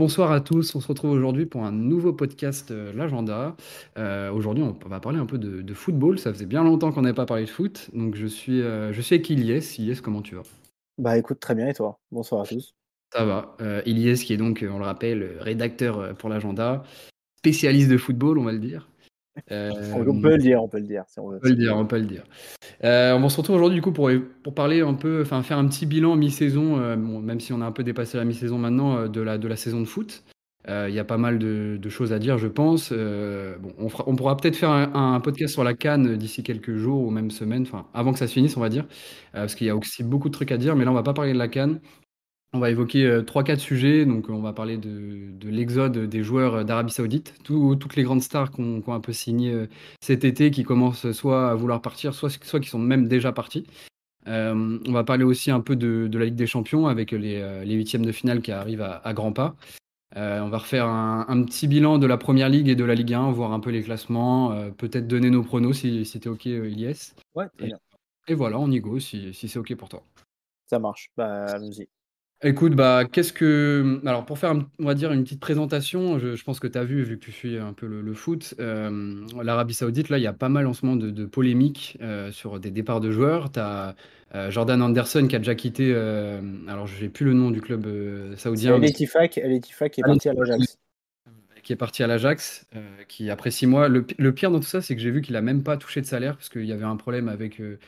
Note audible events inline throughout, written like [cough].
Bonsoir à tous. On se retrouve aujourd'hui pour un nouveau podcast euh, L'Agenda. Euh, aujourd'hui, on va parler un peu de, de football. Ça faisait bien longtemps qu'on n'avait pas parlé de foot. Donc, je suis, euh, je suis avec Ilyes. Ilyes, comment tu vas? Bah écoute, très bien, et toi? Bonsoir à tous. Ça va. Ilyes, qui est donc, on le rappelle, rédacteur pour l'Agenda, spécialiste de football, on va le dire. Euh, On peut le dire, on peut le dire, si on peut le dire, on peut le dire. Euh, on se retrouve aujourd'hui du coup pour, pour parler un peu, enfin faire un petit bilan mi-saison, euh, bon, même si on a un peu dépassé la mi-saison maintenant, euh, de la, de la saison de foot. Euh, Il y a pas mal de, de choses à dire, je pense. Euh, bon, on, fera- on pourra peut-être faire un, un podcast sur la CAN d'ici quelques jours ou même semaines, enfin avant que ça se finisse, on va dire, euh, parce qu'il y a aussi beaucoup de trucs à dire. Mais là, on va pas parler de la CAN. On va évoquer euh, trois, quatre sujets. Donc, on va parler de, de l'exode des joueurs d'Arabie Saoudite, Tout- toutes les grandes stars qu'on qu'on a un peu signé euh, cet été, qui commencent soit à vouloir partir, soit, soit qui sont même déjà partis. Euh, on va parler aussi un peu de, de la Ligue des Champions avec les, euh, les huitièmes de finale qui arrivent à, à grands pas. Euh, on va refaire un, un petit bilan de la Première Ligue et de la Ligue 1, voir un peu les classements, euh, peut-être donner nos pronos si, si t'es OK, euh, Ilyes. Ouais, très Et, bien. et voilà, on y go si, si c'est OK pour toi. Ça marche. Bah, allons-y. Écoute, bah, qu'est-ce que. Alors, pour faire, un- on va dire, une petite présentation, je, je pense que tu as vu, vu que tu suis un peu le, le foot, euh, l'Arabie Saoudite, là, il y a pas mal en ce moment de, de polémiques euh, sur des départs de joueurs. Tu as Jordan Anderson qui a déjà quitté, euh, alors je n'ai plus le nom du club euh, C'est saoudien, El mais El qui est parti à l'Ajax. qui est parti à l'Ajax, euh, qui après six mois. Le, pi- le pire dans tout ça, c'est que j'ai vu qu'il a même pas touché de salaire parce qu'il y avait un problème avec. euh, euh,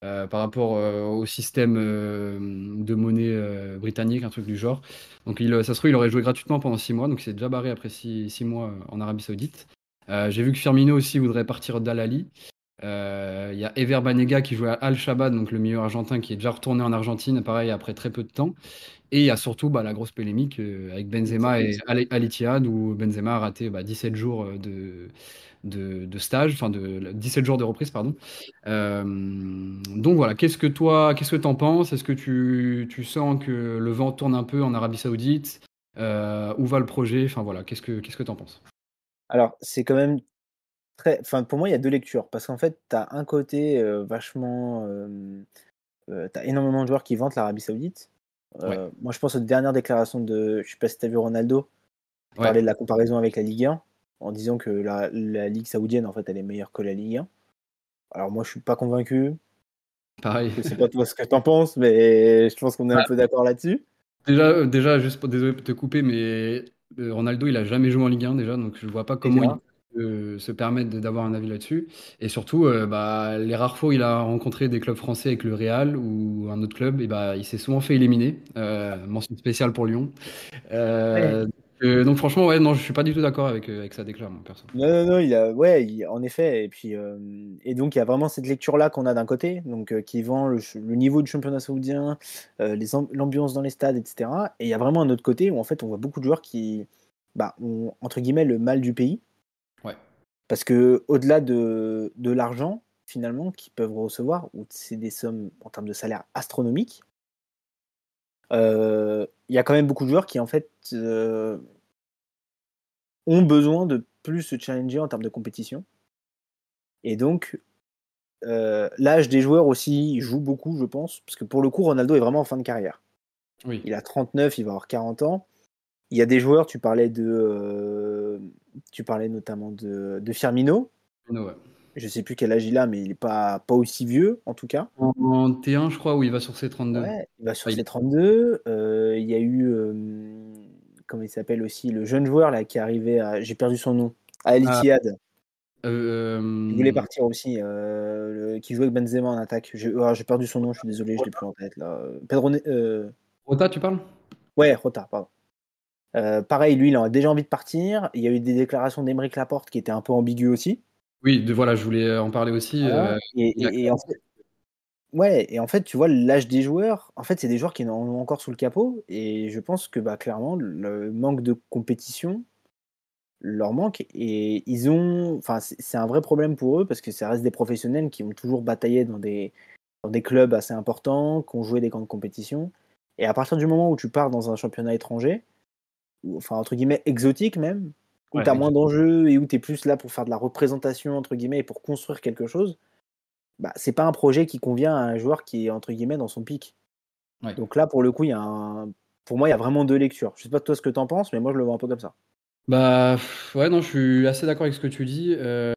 par rapport euh, au système euh, de monnaie euh, britannique, un truc du genre. Donc il, ça se trouve, il aurait joué gratuitement pendant six mois, donc il s'est déjà barré après six, six mois euh, en Arabie Saoudite. Euh, J'ai vu que Firmino aussi voudrait partir d'Al Ahly. Euh, Il y a Ever Banega qui jouait à Al Shabab, donc le milieu argentin, qui est déjà retourné en Argentine, pareil, après très peu de temps. Et il y a surtout bah, la grosse polémique euh, avec Benzema et Al Al Ittihad, où Benzema a raté bah, 17 jours euh, de, de, de stage, enfin de 17 jours de reprise, pardon. Euh, donc voilà, qu'est-ce que toi, qu'est-ce que t'en penses? Est-ce que tu, tu sens que le vent tourne un peu en Arabie Saoudite? Euh, où va le projet? Enfin voilà, qu'est-ce que qu'est-ce que t'en penses? Alors, c'est quand même très. Enfin, pour moi, il y a deux lectures. Parce qu'en fait, tu as un côté euh, vachement. Euh, euh, tu as énormément de joueurs qui vantent l'Arabie Saoudite. Ouais, Euh, moi, je pense aux dernières déclarations de. Je sais pas si tu as vu Ronaldo. Il ouais, parlait de la comparaison avec la Ligue 1 en disant que la, la Ligue saoudienne, en fait, elle est meilleure que la Ligue 1. Alors, moi, je suis pas convaincu. pareil. Je sais pas toi ce que t'en penses, mais je pense qu'on est un peu d'accord là-dessus. Déjà, déjà, juste pour, désolé de te couper, mais Ronaldo, il a jamais joué en Ligue 1 déjà, donc je vois pas comment il. Peut se permettre de- d'avoir un avis là-dessus. Et surtout, euh, bah, les rares fois où il a rencontré des clubs français avec le Real ou un autre club, et bah, il s'est souvent fait éliminer. Euh, mention spéciale pour Lyon. Ouais. Euh, donc franchement, ouais, non, je suis pas du tout d'accord avec, avec sa déclaration, perso. Non, non, non, il a, ouais, il- en effet. Et puis, et donc, il y a vraiment cette lecture-là qu'on a d'un côté, donc qui vend le, ch- le niveau du championnat saoudien, les amb- l'ambiance dans les stades, etc. Et il y a vraiment un autre côté où en fait, on voit beaucoup de joueurs qui, bah, ont entre guillemets le mal du pays, parce que au-delà de, de l'argent finalement qu'ils peuvent recevoir, où c'est des sommes en termes de salaire astronomiques, euh, il y a quand même beaucoup de joueurs qui en fait euh, ont besoin de plus se challenger en termes de compétition. Et donc, euh, l'âge des joueurs aussi joue beaucoup, je pense, parce que pour le coup, Ronaldo est vraiment en fin de carrière. oui. Il a 39, il va avoir 40 ans. Il y a des joueurs, tu parlais de, tu parlais notamment de, de Firmino. No, ouais. Je sais plus quel âge il a, mais il est pas, pas aussi vieux, en tout cas. En, en T1, je crois, où il va sur ses 32. Ouais, il va sur Ah, il ses est- 32. Euh, il y a eu, euh, comment il s'appelle aussi, le jeune joueur là qui est arrivé à, j'ai perdu son nom, à Al Ah, euh, Il voulait partir aussi, le- qui jouait avec Benzema en attaque. J'ai ah, j'ai perdu son nom, je suis désolé, je l'ai plus en tête là. Pedro, Ne- Rota, tu parles? ouais, Rota, pardon. Euh, pareil, lui, il a déjà envie de partir. Il y a eu des déclarations d'Emeric Laporte qui étaient un peu ambiguës aussi. Oui, de, voilà, je voulais en parler aussi. Euh, Et, en fait, ouais, et en fait, tu vois, l'âge des joueurs, en fait, c'est des joueurs qui en ont encore sous le capot. Et je pense que bah, clairement, le manque de compétition leur manque. Et ils ont. Enfin, c'est un vrai problème pour eux parce que ça reste des professionnels qui ont toujours bataillé dans des, dans des clubs assez importants, qui ont joué des grandes compétitions. Et à partir du moment où tu pars dans un championnat étranger, enfin, entre guillemets, exotique même, où Ouais, tu as moins d'enjeux et où tu es plus là pour faire de la représentation, entre guillemets, et pour construire quelque chose, bah, c'est pas un projet qui convient à un joueur qui est, entre guillemets, dans son pic. ouais. Donc là, pour le coup, il y a un pour moi, il y a vraiment deux lectures. Je sais pas toi ce que tu en penses, mais moi je le vois un peu comme ça. Bah ouais, non, je suis assez d'accord avec ce que tu dis. Euh,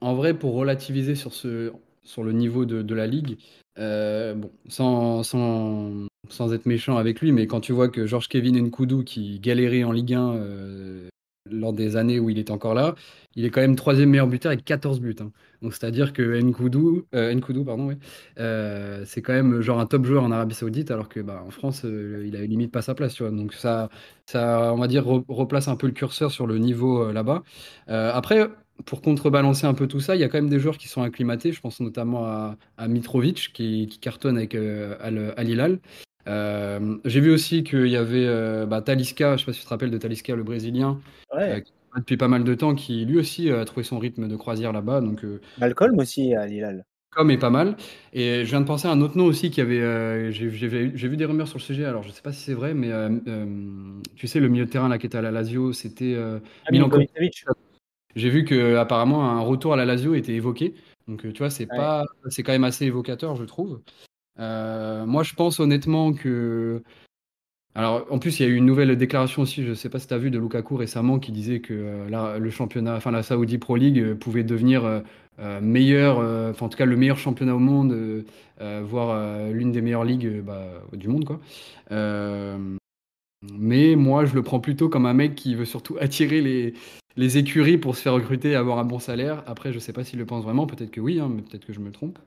en vrai, pour relativiser sur ce, sur le niveau de, la ligue, euh, bon, sans, sans, sans, être méchant avec lui, mais quand tu vois que Georges Kevin Nkoudou qui galérait en Ligue 1 euh, lors des années où il est encore là, il est quand même troisième meilleur buteur avec 14 buts. Hein. Donc c'est-à-dire que Nkoudou, euh, Nkoudou pardon, euh, c'est quand même genre un top joueur en Arabie Saoudite, alors que bah, en France, il a limite pas sa place. Donc ça, ça, on va dire, replace un peu le curseur sur le niveau là-bas. après, pour contrebalancer un peu tout ça, il y a quand même des joueurs qui sont acclimatés. Je pense notamment à, Mitrovic qui, cartonne avec Al, Al Hilal. Euh, j'ai vu aussi qu'il y avait euh, bah, Talisca, je ne sais pas si tu te rappelles de Talisca, le Brésilien, euh, depuis pas mal de temps, qui lui aussi a trouvé son rythme de croisière là-bas. Donc, Malcolm aussi à Lille. Comme est pas mal. Et je viens de penser à un autre nom aussi qui avait. j'ai vu des rumeurs sur le sujet, alors je ne sais pas si c'est vrai, mais tu sais, le milieu de terrain là, qui était à la Lazio, c'était ah, Milankovic. J'ai vu qu'apparemment un retour à la Lazio était évoqué. Donc tu vois, c'est pas, c'est quand même assez évocateur, je trouve. Euh, moi, je pense honnêtement que. Alors, en plus, il y a eu une nouvelle déclaration aussi, je ne sais pas si tu as vu, de Lukaku récemment, qui disait que euh, le championnat, enfin la Saudi Pro League euh, pouvait devenir meilleur, en tout cas le meilleur championnat au monde, voire l'une des meilleures ligues bah, du monde, quoi. Mais moi, je le prends plutôt comme un mec qui veut surtout attirer les, les écuries pour se faire recruter et avoir un bon salaire. Après, je ne sais pas s'il le pense vraiment, peut-être que oui, hein, mais peut-être que je me trompe.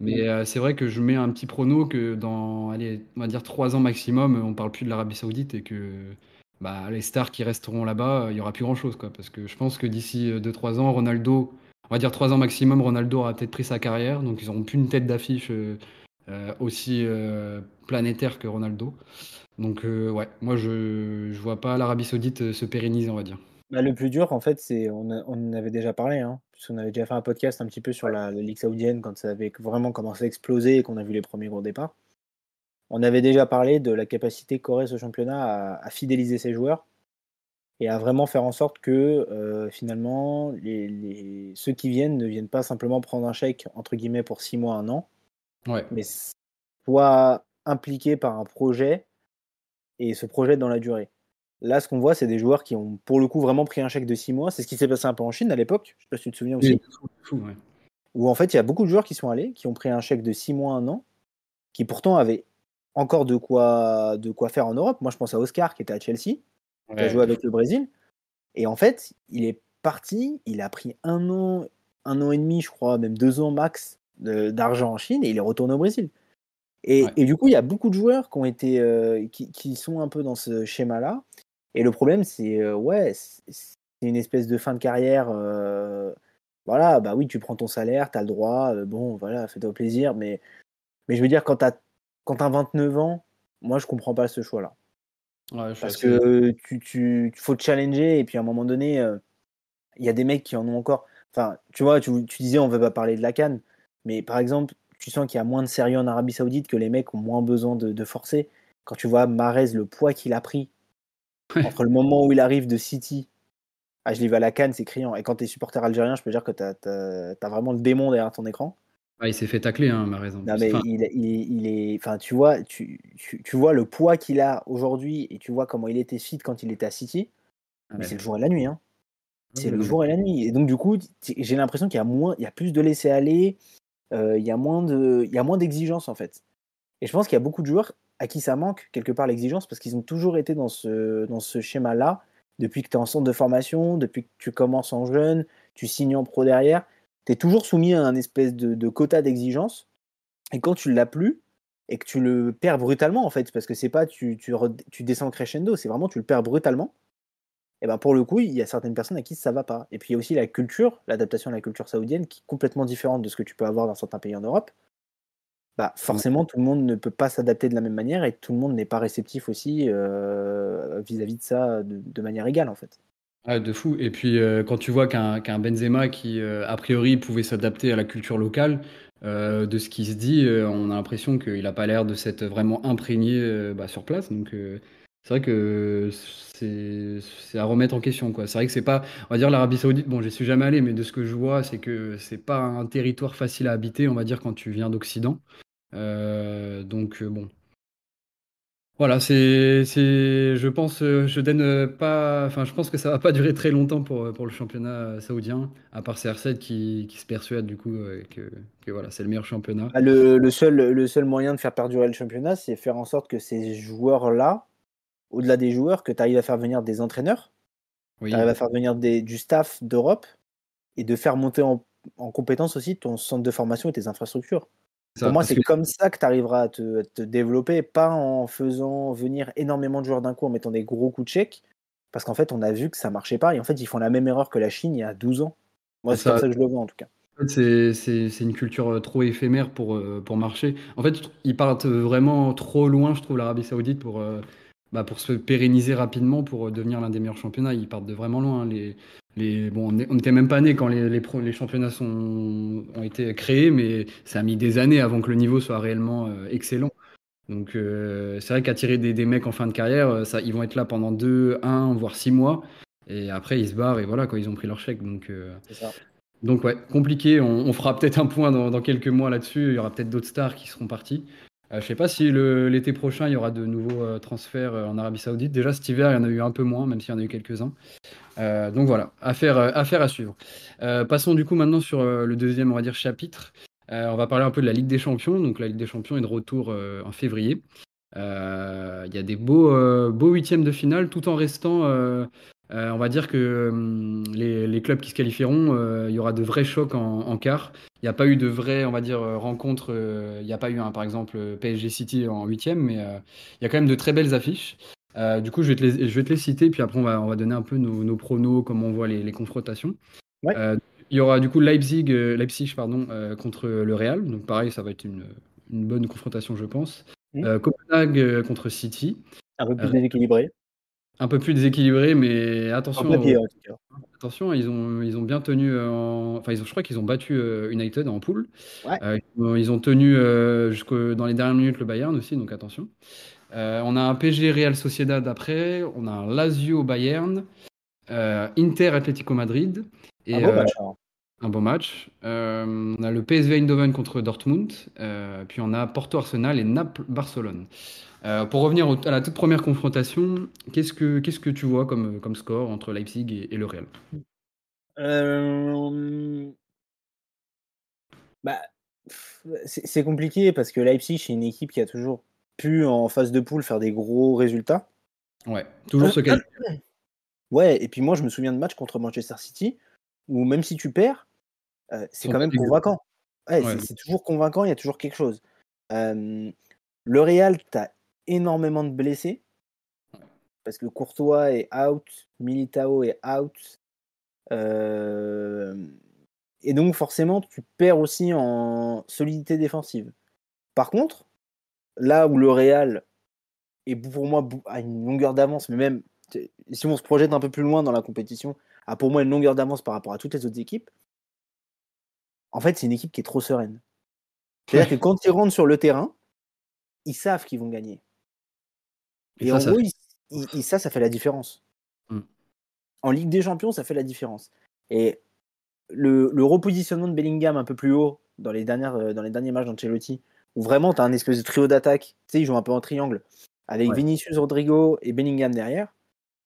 Mais euh, c'est vrai que je mets un petit prono que dans, allez, on va dire trois ans maximum, on parle plus de l'Arabie Saoudite et que bah, les stars qui resteront là-bas, il y aura plus grand-chose. Quoi, parce que je pense que d'ici 2-3 ans, Ronaldo, on va dire trois ans maximum, Ronaldo aura peut-être pris sa carrière. Donc ils n'auront plus une tête d'affiche euh, euh, aussi planétaire que Ronaldo. Donc ouais, moi je ne vois pas l'Arabie Saoudite se pérenniser, on va dire. Bah, le plus dur, en fait, c'est on, en avait déjà parlé, hein, puisqu'on avait déjà fait un podcast un petit peu sur la, Ligue saoudienne quand ça avait vraiment commencé à exploser et qu'on a vu les premiers gros départs. On avait déjà parlé de la capacité qu'aurait ce championnat à, fidéliser ses joueurs et à vraiment faire en sorte que euh, finalement les, ceux qui viennent ne viennent pas simplement prendre un chèque entre guillemets pour six mois, un an, mais soient impliqués par un projet et se projettent dans la durée. Là, ce qu'on voit, c'est des joueurs qui ont, pour le coup, vraiment pris un chèque de 6 mois. C'est ce qui s'est passé un peu en Chine à l'époque. Je ne sais pas si tu te souviens aussi. Oui, Où en fait, il y a beaucoup de joueurs qui sont allés, qui ont pris un chèque de 6 mois, un an, qui pourtant avaient encore de quoi, de quoi faire en Europe. Moi, je pense à Oscar, qui était à Chelsea, qui a joué avec le Brésil. Et en fait, il est parti, il a pris un an, un an et demi, je crois, même deux ans max d'argent en Chine, et il est retourné au Brésil. Et, et, du coup, il y a beaucoup de joueurs qui, ont été, euh, qui, qui, sont un peu dans ce schéma-là, et le problème, c'est euh, ouais, c'est une espèce de fin de carrière. Euh, voilà, bah oui, tu prends ton salaire, tu as le droit, bon, voilà, fais-toi plaisir. Mais, mais je veux dire, quand tu as, as 29 ans, moi, je comprends pas ce choix-là. Parce que tu, tu faut te challenger et puis à un moment donné, il y a des mecs qui en ont encore. Enfin, tu vois, tu, tu disais on veut pas parler de la canne, mais par exemple, tu sens qu'il y a moins de sérieux en Arabie Saoudite que les mecs ont moins besoin de, de forcer. Quand tu vois Marez, le poids qu'il a pris entre le moment où il arrive de City à vu à la canne, c'est criant. Et quand tu es supporter algérien, je peux dire que tu as, vraiment le démon derrière ton écran. il s'est fait tacler, hein, ma raison. Non, mais il, est, enfin, tu vois, tu, tu, vois le poids qu'il a aujourd'hui et tu vois comment il était fit quand il était à City. Ah mais c'est le jour et la nuit, hein. C'est le jour et la nuit. Et donc du coup, j'ai l'impression qu'il y a moins, il y a plus de laisser aller, il y a moins de, il y a moins d'exigence en fait. Et je pense qu'il y a beaucoup de joueurs à qui ça manque quelque part l'exigence parce qu'ils ont toujours été dans ce, dans ce schéma-là depuis que tu es en centre de formation, depuis que tu commences en jeune, tu signes en pro derrière, tu es toujours soumis à un espèce de, quota d'exigence. Et quand tu l'as plus et que tu le perds brutalement, en fait, parce que c'est pas tu, tu, tu, descends crescendo, c'est vraiment tu le perds brutalement. Et ben pour le coup, il y a certaines personnes à qui ça va pas. Et puis il y a aussi la culture, l'adaptation à la culture saoudienne qui est complètement différente de ce que tu peux avoir dans certains pays en Europe bah, forcément, tout le monde ne peut pas s'adapter de la même manière et tout le monde n'est pas réceptif aussi euh, vis-à-vis de ça de, manière égale, en fait. Ah, de fou. Et puis, euh, quand tu vois qu'un Benzema qui, euh, a priori, pouvait s'adapter à la culture locale, de ce qui se dit, on a l'impression qu'il n'a pas l'air de s'être vraiment imprégné bah, sur place. Donc, c'est vrai que c'est à remettre en question. C'est vrai que c'est pas, on va dire l'Arabie Saoudite, bon, j'y suis jamais allé, mais de ce que je vois, c'est que c'est pas un territoire facile à habiter, on va dire, quand tu viens d'Occident. Euh, donc euh, bon, Voilà, c'est, je pense, euh, je donne pas, enfin, je pense que ça va pas durer très longtemps pour, pour le championnat saoudien, à part CR7 qui, qui se persuade du coup que, que voilà, c'est le meilleur championnat. Bah, le, le, seul, le seul moyen de faire perdurer le championnat, c'est faire en sorte que ces joueurs-là, au-delà des joueurs, que tu arrives à faire venir des entraîneurs, oui. tu arrives à faire venir des, du staff d'Europe et de faire monter en, en compétence aussi ton centre de formation et tes infrastructures. Pour moi, c'est que... comme ça que tu arriveras à te, te, développer, pas en faisant venir énormément de joueurs d'un coup, en mettant des gros coups de chèque. Parce qu'en fait, on a vu que ça marchait pas. Et en fait, ils font la même erreur que la Chine il y a 12 ans. Moi, c'est comme ça que je le vois, en tout cas. C'est une culture trop éphémère pour, pour marcher. En fait, ils partent vraiment trop loin, je trouve, l'Arabie Saoudite pour, bah, pour se pérenniser rapidement, pour devenir l'un des meilleurs championnats. Ils partent de vraiment loin. Les, les, bon, on n'était même pas né quand les, les, les, championnats sont, ont été créés, mais ça a mis des années avant que le niveau soit réellement euh, excellent. Donc euh, c'est vrai qu'attirer des, des, mecs en fin de carrière, euh, ça, ils vont être là pendant 2, 1, voire 6 mois. Et après, ils se barrent et voilà, quand ils ont pris leur chèque. Donc, donc ouais, compliqué. On, on fera peut-être un point dans, dans quelques mois là-dessus. Il y aura peut-être d'autres stars qui seront partis. Euh, je ne sais pas si l'été prochain, il y aura de nouveaux euh, transferts euh, en Arabie Saoudite. Déjà, cet hiver, il y en a eu un peu moins, même s'il y en a eu quelques-uns. donc voilà, affaire, à suivre. passons du coup maintenant sur le deuxième, on va chapitre. on va parler un peu de la Ligue des Champions. Donc la Ligue des Champions est de retour en février. Il y a des beaux, huitièmes de finale, tout en restant euh, on va dire que hum, les, les, clubs qui se qualifieront, euh, il y aura de vrais chocs en, en quart. Il n'y a pas eu de vraies, on va dire, euh, rencontres. il n'y a pas eu, un, par exemple, PSG City en huitième, mais il y a quand même de très belles affiches. du coup, je vais, te les, je vais te les citer, puis après, on va, on va donner un peu nos, nos pronos, comment on voit les, les confrontations. Ouais. il y aura du coup Leipzig, Leipzig pardon, contre le Real. Donc, pareil, ça va être une, une bonne confrontation, je pense. Mmh. Copenhague contre City. Un peu plus déséquilibré un peu plus déséquilibré, mais attention. Papier, en tout cas. Attention, ils ont, ils ont bien tenu. En... Enfin, ils ont, je crois qu'ils ont battu euh, United en poule. Ouais. Euh, ils ont tenu euh, jusque dans les dernières minutes le Bayern aussi, donc attention. Euh, on a un PSG Real Sociedad après, on a un Lazio Bayern, Inter Atlético Madrid. Et, un beau match. Hein. Un beau match. on a le PSV Eindhoven contre Dortmund, puis on a Porto Arsenal et Naples Barcelone. Euh, pour revenir au, à la toute première confrontation, qu'est-ce que, qu'est-ce que tu vois comme, comme score entre Leipzig et, et le Real? Euh... bah, c'est, compliqué parce que Leipzig, c'est une équipe qui a toujours pu, en phase de poule, faire des gros résultats. Ouais, toujours ce cas. [coughs] Ouais, et puis moi, je me souviens de matchs contre Manchester City où même si tu perds, euh, c'est quand même convaincant. Ouais, ouais. C'est, c'est, toujours convaincant, il y a toujours quelque chose. Euh, le Real, tu as énormément de blessés. Parce que Courtois est out, Militao est out. Euh... Et donc forcément, tu perds aussi en solidité défensive. Par contre, là où le Real est pour moi à une longueur d'avance, mais même si on se projette un peu plus loin dans la compétition, a pour moi une longueur d'avance par rapport à toutes les autres équipes, en fait, c'est une équipe qui est trop sereine. C'est-à-dire [laughs] que quand ils rentrent sur le terrain, ils savent qu'ils vont gagner. Et, et ça, en ça gros, fait... il, il, ça, ça fait la différence. Mm. En Ligue des Champions, ça fait la différence. Et le, le, repositionnement de Bellingham un peu plus haut dans les, dernières, euh, dans les derniers matchs d'Ancelotti, où vraiment tu as un espèce de trio d'attaque, tu sais, ils jouent un peu en triangle, avec ouais. Vinicius Rodrigo et Bellingham derrière,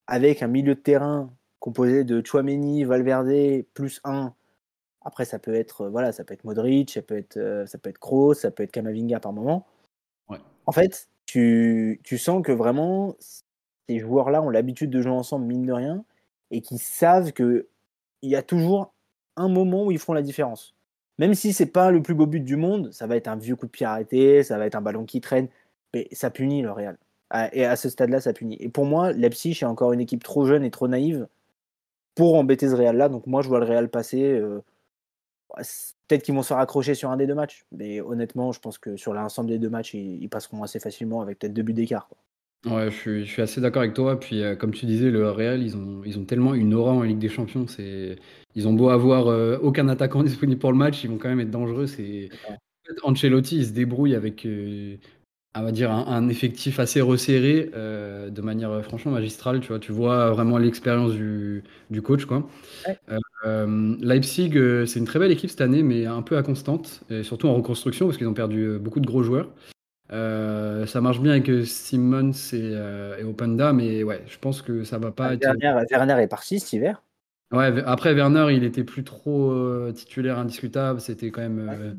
avec un milieu de terrain composé de Chouameni, Valverde, plus un. Après, ça peut être, voilà, ça peut être Modric, ça peut être, euh, ça peut être Kroos, ça peut être Kamavinga par moment. Ouais. En fait, tu, sens que vraiment, ces joueurs-là ont l'habitude de jouer ensemble, mine de rien, et qui savent qu'il y a toujours un moment où ils feront la différence. Même si c'est pas le plus beau but du monde, ça va être un vieux coup de pied arrêté, ça va être un ballon qui traîne, mais ça punit le Real. Et à ce stade-là, ça punit. Et pour moi, Leipzig est encore une équipe trop jeune et trop naïve pour embêter ce Real-là. Donc moi, je vois le Real passer. Euh, peut-être qu'ils vont se raccrocher sur un des deux matchs, mais honnêtement, je pense que sur l'ensemble des deux matchs, ils, ils, passeront assez facilement avec peut-être deux buts d'écart. Ouais, je suis, je suis, assez d'accord avec toi. Puis, euh, comme tu disais, le Real, ils ont, ils ont tellement une aura en Ligue des Champions. C'est, ils ont beau avoir euh, aucun attaquant [laughs] disponible pour le match, ils vont quand même être dangereux. C'est, Ancelotti, il se débrouille avec, euh, on va dire, un, un, effectif assez resserré, de manière franchement magistrale. Tu vois, tu vois vraiment l'expérience du, du, coach, quoi. Ouais. Euh, Leipzig, c'est une très belle équipe cette année, mais un peu inconstante, et surtout en reconstruction parce qu'ils ont perdu beaucoup de gros joueurs. Euh, ça marche bien avec euh, Simmons et, euh, et Openda, mais ouais, je pense que ça va pas Ah, être. Werner, Werner est parti cet hiver? Ouais, après Werner, il était plus trop euh, titulaire indiscutable. C'était quand même euh,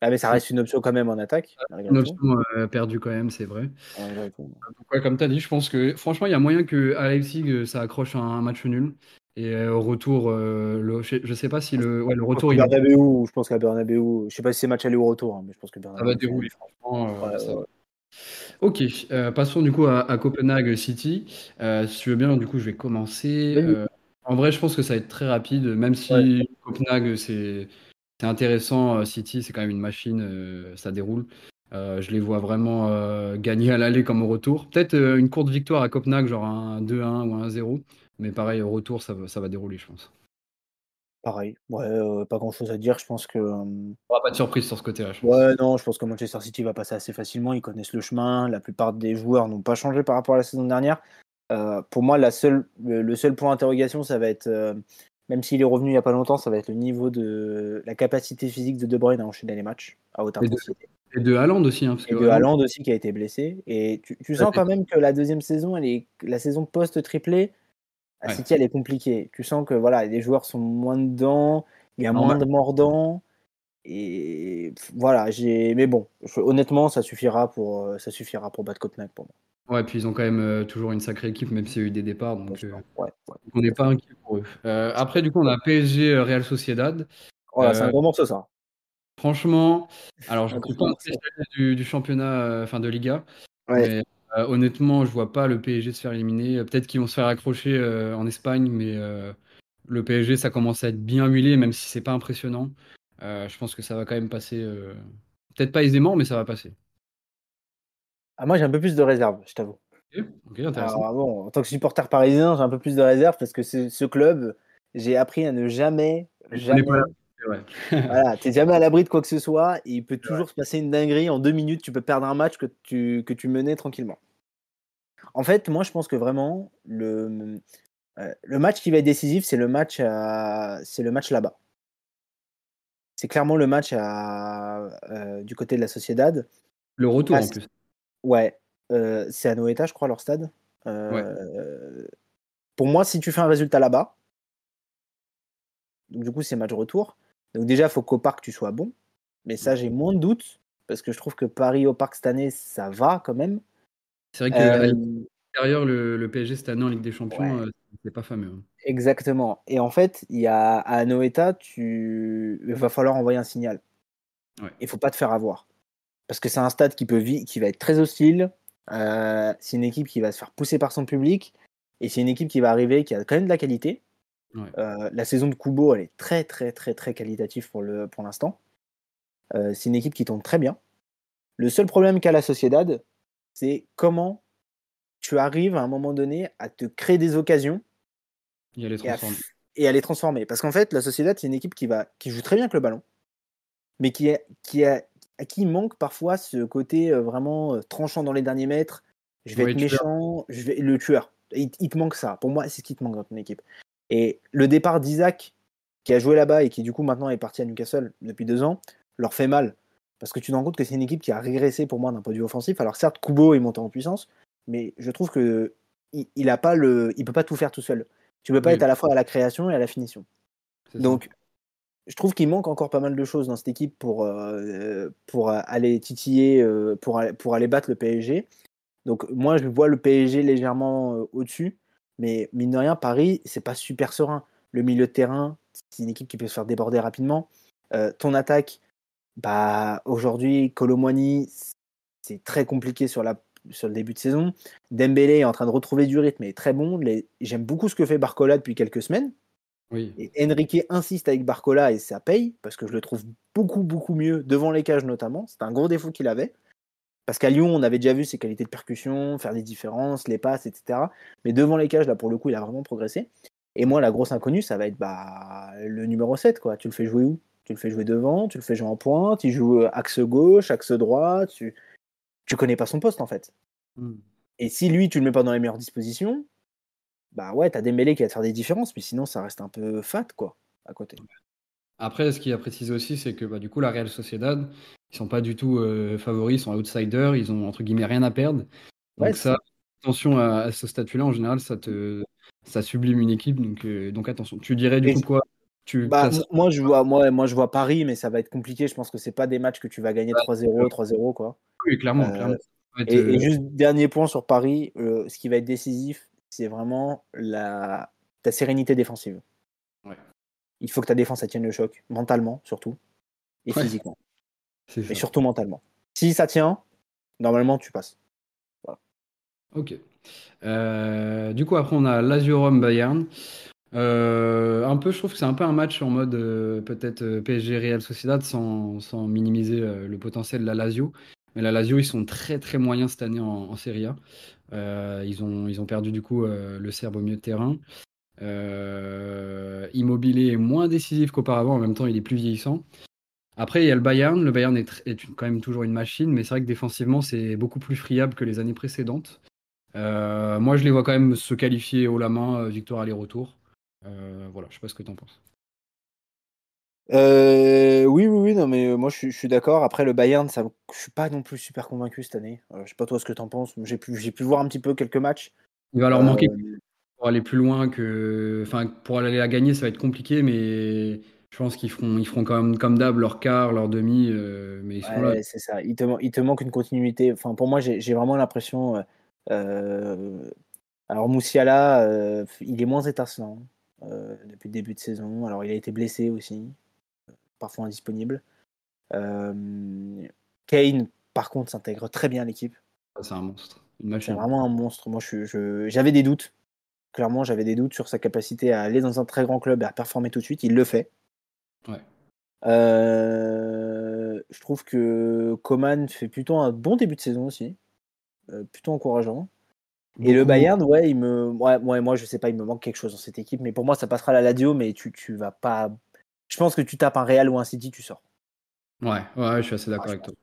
Ah, mais ça reste une option quand même en attaque, une option euh, perdue quand même, c'est vrai. Ouais, comme tu as dit, je pense que franchement, il y a moyen que à Leipzig, euh, ça accroche un match nul. Et euh, au retour, euh, le, je, je sais pas si le, ouais, le Je pense retour, que il Bernabeu, je pense qu'à Bernabeu, je sais pas si c'est match aller ou retour, hein, mais je pense que ça Bernabeu. va dérouler, franchement. euh, Ouais, ça va. ouais. Ok, euh, passons du coup à, à Copenhague City. Euh, si tu veux bien, du coup, je vais commencer. Euh, en vrai, je pense que ça va être très rapide, même si Copenhague, c'est intéressant. City, c'est quand même une machine, ça déroule. Je les vois vraiment gagner à l'aller comme au retour. Peut-être une courte victoire à Copenhague, genre un 2-1 ou un 0. Mais pareil, au retour, ça va, ça va dérouler, je pense. Pareil. Ouais, euh, pas grand chose à dire. Je pense que. euh, pas de surprise sur ce côté-là, je pense. Ouais, non, je pense que Manchester City va passer assez facilement. Ils connaissent le chemin. La plupart des joueurs n'ont pas changé par rapport à la saison dernière. Euh, pour moi, la seule, le, seul point d'interrogation, ça va être, même s'il est revenu il n'y a pas longtemps, ça va être le niveau de la capacité physique de De Bruyne à enchaîner les matchs à haute Et de- intensité. Et de Haaland aussi, hein, parce Et que de Haaland- aussi qui a été blessé. Et tu, sens quand même que la deuxième saison, elle est, la saison post-triplé, à Ouais. City, elle est compliquée. Tu sens que voilà, les joueurs sont moins dedans, il y a Normal. moins de mordants. Et voilà, j'ai. Mais bon, je- honnêtement, ça suffira pour, euh, ça suffira pour battre Copenhague pour moi. Ouais, puis ils ont quand même euh, toujours une sacrée équipe, même s'il y a eu des départs. Donc, euh, Ouais, ouais. on n'est pas inquiet pour eux. Euh, après, du coup, on a PSG Real Sociedad. Voilà, c'est un gros morceau, ça. Franchement, alors je ne suis pas un spécialiste du, du championnat, enfin de Liga, mais euh, honnêtement, je vois pas le PSG se faire éliminer. Peut-être qu'ils vont se faire accrocher euh, en Espagne, mais euh, le PSG, ça commence à être bien huilé, même si c'est pas impressionnant. Je pense que ça va quand même passer. Peut-être pas aisément, mais ça va passer. Ah, moi, j'ai un peu plus de réserve, je t'avoue. Alors, bon, en tant que supporter parisien, j'ai un peu plus de réserve parce que ce, ce club, j'ai appris à ne jamais. Ouais. Voilà, t'es jamais à l'abri de quoi que ce soit et il peut toujours se passer une dinguerie. En deux minutes, tu peux perdre un match que tu, que tu menais tranquillement. En fait, moi, je pense que vraiment, le, euh, le match qui va être décisif, c'est le match, à- c'est le match là-bas. C'est clairement le match à, euh, du côté de la Sociedad. Le retour Ah, en plus. Ouais, euh, c'est à Noeta, je crois, leur stade. Pour moi, si tu fais un résultat là-bas, donc du coup, c'est match retour. Donc déjà, il faut qu'au parc, tu sois bon. Mais ça, j'ai moins de doutes, parce que je trouve que Paris au parc cette année, ça va quand même. C'est vrai que Euh, le, le PSG cette année en Ligue des Champions, euh, c'est pas fameux. hein. exactement. Et en fait, il y a à Noeta, tu... il va falloir envoyer un signal. Ouais. Il faut pas te faire avoir. Parce que c'est un stade qui, peut qui va être très hostile. Euh, c'est une équipe qui va se faire pousser par son public. Et c'est une équipe qui va arriver, qui a quand même de la qualité. Ouais. Euh, la saison de Kubo, elle est très, très, très, très qualitative pour le- pour l'instant. Euh, c'est une équipe qui tombe très bien. Le seul problème qu'a la Sociedad, c'est comment tu arrives à un moment donné à te créer des occasions et à, transformer. et à les transformer. Parce qu'en fait, la Sociedad, c'est une équipe qui, va, qui joue très bien avec le ballon, mais qui, qui, a, à qui manque parfois ce côté euh, vraiment euh, tranchant dans les derniers mètres. Je vais être tueur. méchant, je vais le tueur. Il, il te manque ça. Pour moi, c'est ce qui te manque dans ton équipe. Et le départ d'Isaac, qui a joué là-bas et qui du coup maintenant est parti à Newcastle depuis deux ans, leur fait mal. Parce que tu te rends compte que c'est une équipe qui a régressé pour moi d'un point de vue offensif. Alors certes, Kubo est monté en puissance, mais je trouve que il, il a pas le, il peut pas tout faire tout seul. Tu peux pas Oui. être à la fois à la création et à la finition. ça. Donc, je trouve qu'il manque encore pas mal de choses dans cette équipe pour, euh, pour aller titiller, euh, pour, aller- pour aller battre le PSG. Donc, moi, je vois le PSG légèrement euh, au-dessus. Mais mine de rien, Paris, c'est pas super serein. Le milieu de terrain, c'est une équipe qui peut se faire déborder rapidement. Euh, ton attaque, bah, aujourd'hui, Colomwani, c'est très compliqué sur, la, sur le début de saison. Dembélé est en train de retrouver du rythme et est très bon. Les- J'aime beaucoup ce que fait Barcola depuis quelques semaines. Oui. Et Enrique insiste avec Barcola et ça paye parce que je le trouve beaucoup beaucoup mieux devant les cages notamment. C'est un gros défaut qu'il avait. Parce qu'à Lyon, on avait déjà vu ses qualités de percussion, faire des différences, les passes, etc. Mais devant les cages, là, pour le coup, il a vraiment progressé. Et moi, la grosse inconnue, ça va être bah, le numéro 7. Quoi. Tu le fais jouer où? Tu le fais jouer devant, tu le fais jouer en pointe, tu joues axe gauche, axe droit. Tu tu connais pas son poste, en fait. Mm. Et si lui, tu le mets pas dans les meilleures dispositions, bah ouais, t'as des mêlées qui va te faire des différences, mais sinon, ça reste un peu fat, quoi, à côté. Après, ce qui a précisé aussi, c'est que bah, du coup, la Real Sociedad, ils sont pas du tout favoris, ils sont outsiders, ils ont entre guillemets rien à perdre. Donc ça, attention à, ce statut-là, en général, ça te ça sublime une équipe. Donc, donc attention. Tu dirais du coup quoi? Bah, moi, je vois, moi, moi, je vois Paris, mais ça va être compliqué. Je pense que c'est pas des matchs que tu vas gagner 3-0, 3-0. Quoi. Oui, clairement. clairement. et, euh, juste dernier point sur Paris, euh, ce qui va être décisif, c'est vraiment la... ta sérénité défensive. Il faut que ta défense tienne le choc, mentalement surtout, et physiquement. Et surtout mentalement. Si ça tient, normalement, tu passes. Ok. Euh, du coup, après, on a Lazio Rome Bayern. Euh, un peu, je trouve que c'est un peu un match en mode euh, peut-être PSG Real Sociedad sans, sans minimiser le potentiel de la Lazio. Mais la Lazio, ils sont très très moyens cette année en, Serie A. ils, ont, ils ont perdu du coup le Serbe au milieu de terrain. Immobilier est moins décisif qu'auparavant, en même temps il est plus vieillissant. Après, il y a le Bayern. Le Bayern est, est quand même toujours une machine, mais c'est vrai que défensivement, c'est beaucoup plus friable que les années précédentes. moi, je les vois quand même se qualifier haut la main, victoire aller-retour. Euh, voilà, je sais pas ce que tu en penses. Euh, oui, oui, oui, non, mais euh, moi je suis, d'accord. Après le Bayern, ça, je suis pas non plus super convaincu cette année. je sais pas toi ce que tu en penses. J'ai pu, j'ai pu voir un petit peu quelques matchs. Il va leur manquer pour aller plus loin que, enfin, pour aller la gagner, ça va être compliqué, mais je pense qu'ils feront, ils feront quand même comme d'hab leur quart, leur demi, mais ils sont là. C'est ça. Il te, il te manque une continuité. Enfin, pour moi, j'ai, vraiment l'impression. alors Moussiala, il est moins étincelant. Euh, depuis le début de saison. Alors il a été blessé aussi, parfois indisponible. Euh, Kane, par contre, s'intègre très bien à l'équipe. Ah, c'est un monstre. C'est vraiment un monstre. Moi, j'avais des doutes. Clairement, j'avais des doutes sur sa capacité à aller dans un très grand club et à performer tout de suite. Il le fait. Ouais. Euh, je trouve que Coman fait plutôt un bon début de saison aussi. plutôt encourageant. Et le Bayern, ouais, il me, ouais, moi, je sais pas, il me manque quelque chose dans cette équipe, mais pour moi, ça passera à la Ladio, mais tu, tu vas pas. Je pense que tu tapes un Real ou un City, tu sors. Ouais, ouais, je suis assez d'accord avec toi.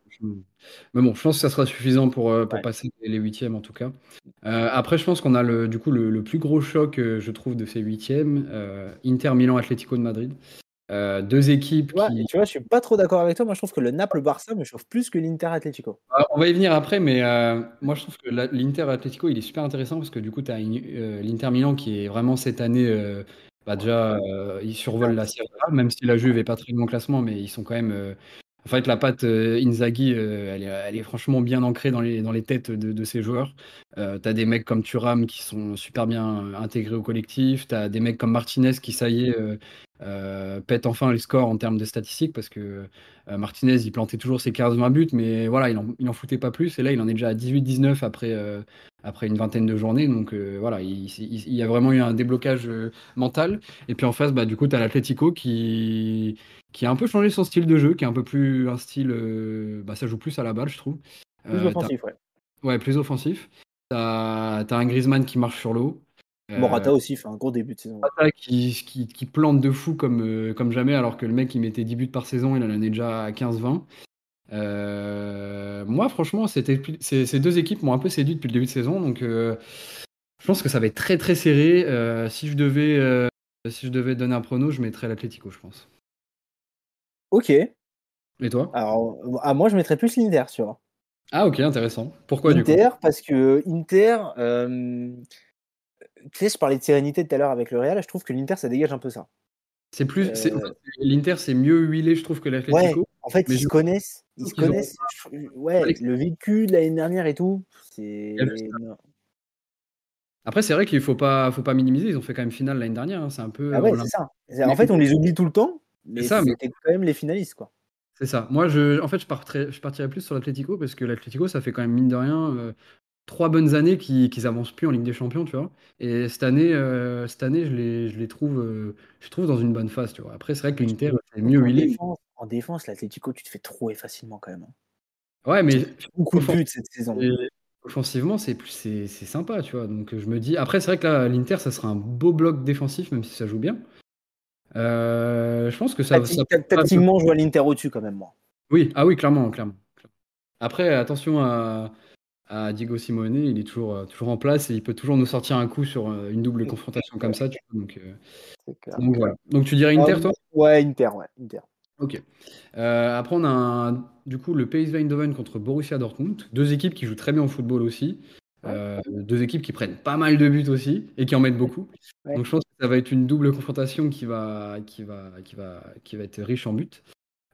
Mais bon, je pense que ça sera suffisant pour, euh, pour passer les huitièmes en tout cas. Euh, après, je pense qu'on a le, du coup le, plus gros choc, euh, je trouve, de ces huitièmes, Inter Milan Atlético de Madrid. Euh, deux équipes qui... Tu vois, je suis pas trop d'accord avec toi. Moi, je trouve que le Naples-Barça me chauffe plus que l'Inter Atlético. Ah, on va y venir après, mais euh, moi, je trouve que l'Inter Atlético, il est super intéressant parce que du coup, tu as euh, l'Inter Milan qui est vraiment cette année, bah, déjà, il survole la Serie A, même si la Juve est pas très bon classement, mais ils sont quand même en fait, la patte euh, Inzaghi, euh, elle, est, franchement bien ancrée dans les, dans les têtes de, de ces joueurs. Euh, tu as des mecs comme Thuram qui sont super bien intégrés au collectif. Tu as des mecs comme Martinez qui, ça y est, euh, pète enfin les scores en termes de statistiques parce que Martinez, il plantait toujours ses 15-20 buts, mais voilà, il en, foutait pas plus. Et là, il en est déjà à 18-19 après, après une vingtaine de journées. Donc voilà, il, y a vraiment eu un déblocage mental. Et puis en face, bah, du coup, tu as l'Atletico qui qui a un peu changé son style de jeu, qui est un peu plus un style. Euh, bah, ça joue plus à la balle, je trouve. Plus euh, offensif, ouais. Ouais, plus offensif. T'as as un Griezmann qui marche sur l'eau. Euh, Morata aussi fait un gros début de saison. Morata qui, qui, qui, plante de fou comme, comme jamais, alors que le mec il mettait 10 buts par saison, il en est déjà à 15-20. moi, franchement, c'était ces deux équipes m'ont un peu séduit depuis le début de saison, donc je pense que ça va être très très serré. si je devais si je devais donner un prono, je mettrais l'Atlético, je pense. Ok. Et toi? Alors, à moi, je mettrais plus l'Inter, tu vois. Ah, ok, intéressant. Pourquoi du coup? Inter, parce que Inter, tu sais, je parlais de sérénité tout à l'heure avec le Real, je trouve que l'Inter, ça dégage un peu ça. C'est plus, euh l'Inter, c'est mieux huilé, je trouve, que l'Atletico. Ouais, en fait, ils se connaissent, ils se connaissent. Ouais, le vécu de l'année dernière et tout, c'est. Après, c'est vrai qu'il faut pas, faut pas minimiser. Ils ont fait quand même finale l'année dernière. Hein, c'est un peu. Ah ouais, c'est ça. En fait, on les oublie tout le temps, mais c'était quand même les finalistes, quoi. C'est ça. Moi, je, en fait, je, partirais, je partirais plus sur l'Atlético parce que l'Atlético, ça fait quand même, mine de rien, euh, trois bonnes années qu'ils qu avancent plus en Ligue des Champions, tu vois. Et cette année, euh, cette année je, les, je les trouve, euh, je trouve dans une bonne phase, tu vois. Après, c'est vrai que l'Inter, c'est mieux en il est. Défense, en défense, l'Atlético, tu te fais trouver facilement quand même. Hein. Ouais, mais. Beaucoup de buts cette saison. offensivement, c'est c'est sympa, tu vois. Donc, je me dis. Après, c'est vrai que là, l'Inter, ça sera un beau bloc défensif, même si ça joue bien. Euh, je pense que ça. Tactiquement, je vois l'Inter au-dessus quand même, moi. Oui, ah oui, clairement, clairement. Après, attention à. À Diego Simone, il est toujours, toujours en place et il peut toujours nous sortir un coup sur une double confrontation comme ça. donc, donc, voilà. Donc tu dirais Inter, toi? Ouais, Inter, ouais, Inter. Ok. après, on a du coup le PSV Eindhoven contre Borussia Dortmund. Deux équipes qui jouent très bien au football aussi. Euh, deux équipes qui prennent pas mal de buts aussi et qui en mettent beaucoup. Donc je pense que ça va être une double confrontation qui va, qui va, qui va, qui va être riche en buts.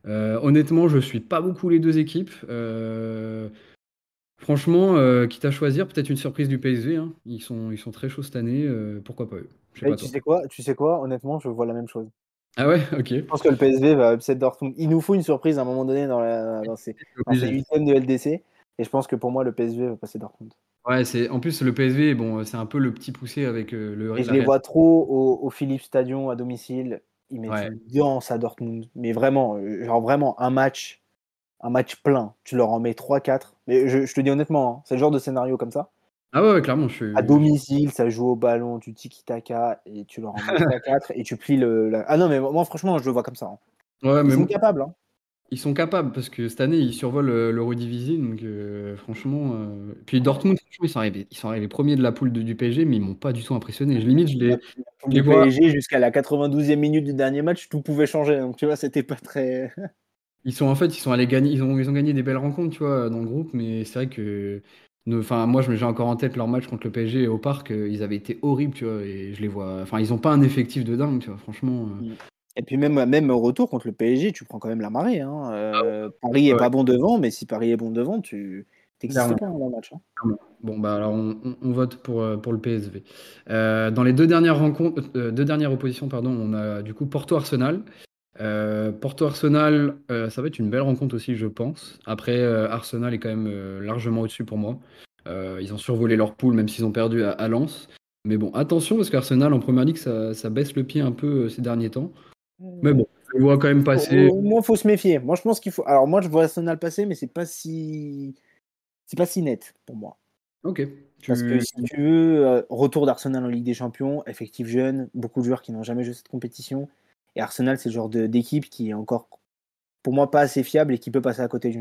Euh, honnêtement, je suis pas beaucoup les deux équipes. Euh, franchement, quitte à choisir, peut-être une surprise du PSV. Hein. Ils, sont, ils sont très chauds cette année. pourquoi pas eux? Tu, sais quoi, tu sais quoi Honnêtement, je vois la même chose. Ah ouais, ok. Je pense que le PSV va upset Dortmund. Il nous faut une surprise à un moment donné dans, la, dans ces, dans huitièmes de LDC. Et je pense que pour moi, le PSV va passer Dortmund. Ouais, c'est en plus le PSV, bon, c'est un peu le petit poussé avec euh, le. Et je les vois trop au, Philippe Stadion à domicile. Ils mettent une danse à Dortmund, mais vraiment, euh, genre vraiment un match, un match plein. Tu leur en mets 3-4. Mais je, te dis honnêtement, hein, c'est le genre de scénario comme ça. Ah ouais, clairement, je suis. À domicile, ça joue au ballon, tu tiki-taka et tu leur en mets 3-4 [laughs] et tu plies le. Ah non, mais moi, franchement, je le vois comme ça. Hein. Ouais, Ils mais sont capables. Hein. Ils sont capables parce que cette année ils survolent l'Eurodivisie donc euh, franchement. Euh, puis Dortmund, franchement, ils sont arrivés, ils sont arrivés premiers de la poule du PSG, mais ils m'ont pas du tout impressionné. Je limite, je les, les PSG jusqu'à la 92e minute du dernier match, tout pouvait changer. Donc tu vois, c'était pas très. [laughs] ils sont en fait, ils sont allés gagner, ils ont, ils ont gagné des belles rencontres, tu vois, dans le groupe, mais c'est vrai que. Enfin, moi, j'ai encore en tête leur match contre le PSG au parc. ils avaient été horribles, tu vois, et je les vois. Enfin, ils ont pas un effectif de dingue, tu vois. Franchement. Mm. Et puis même, même au retour contre le PSG, tu prends quand même la marée. Hein. Ah euh, Paris est pas bon devant, mais si Paris est bon devant, tu n'existes pas dans le match. Hein. Bon, bah alors on, vote pour, euh, pour le PSV. Euh, dans les deux dernières rencontres, deux dernières oppositions, pardon, on a du coup Porto-Arsenal. Porto-Arsenal, ça va être une belle rencontre aussi, je pense. Après, Arsenal est quand même largement au-dessus pour moi. ils ont survolé leur poule, même s'ils ont perdu à, Lens. Mais bon, attention, parce qu'Arsenal en première ligue, ça, ça, baisse le pied un peu ces derniers temps. Mais bon, je vois quand même passer. Moi, il faut se méfier. Moi, je pense qu'il faut. Alors, moi, je vois Arsenal passer, mais c'est pas si. C'est pas si net pour moi. Ok. Parce que si tu veux, euh, retour d'Arsenal en Ligue des Champions, effectif jeune, beaucoup de joueurs qui n'ont jamais joué cette compétition. Et Arsenal, c'est le genre d'équipe qui est encore, pour moi, pas assez fiable et qui peut passer à côté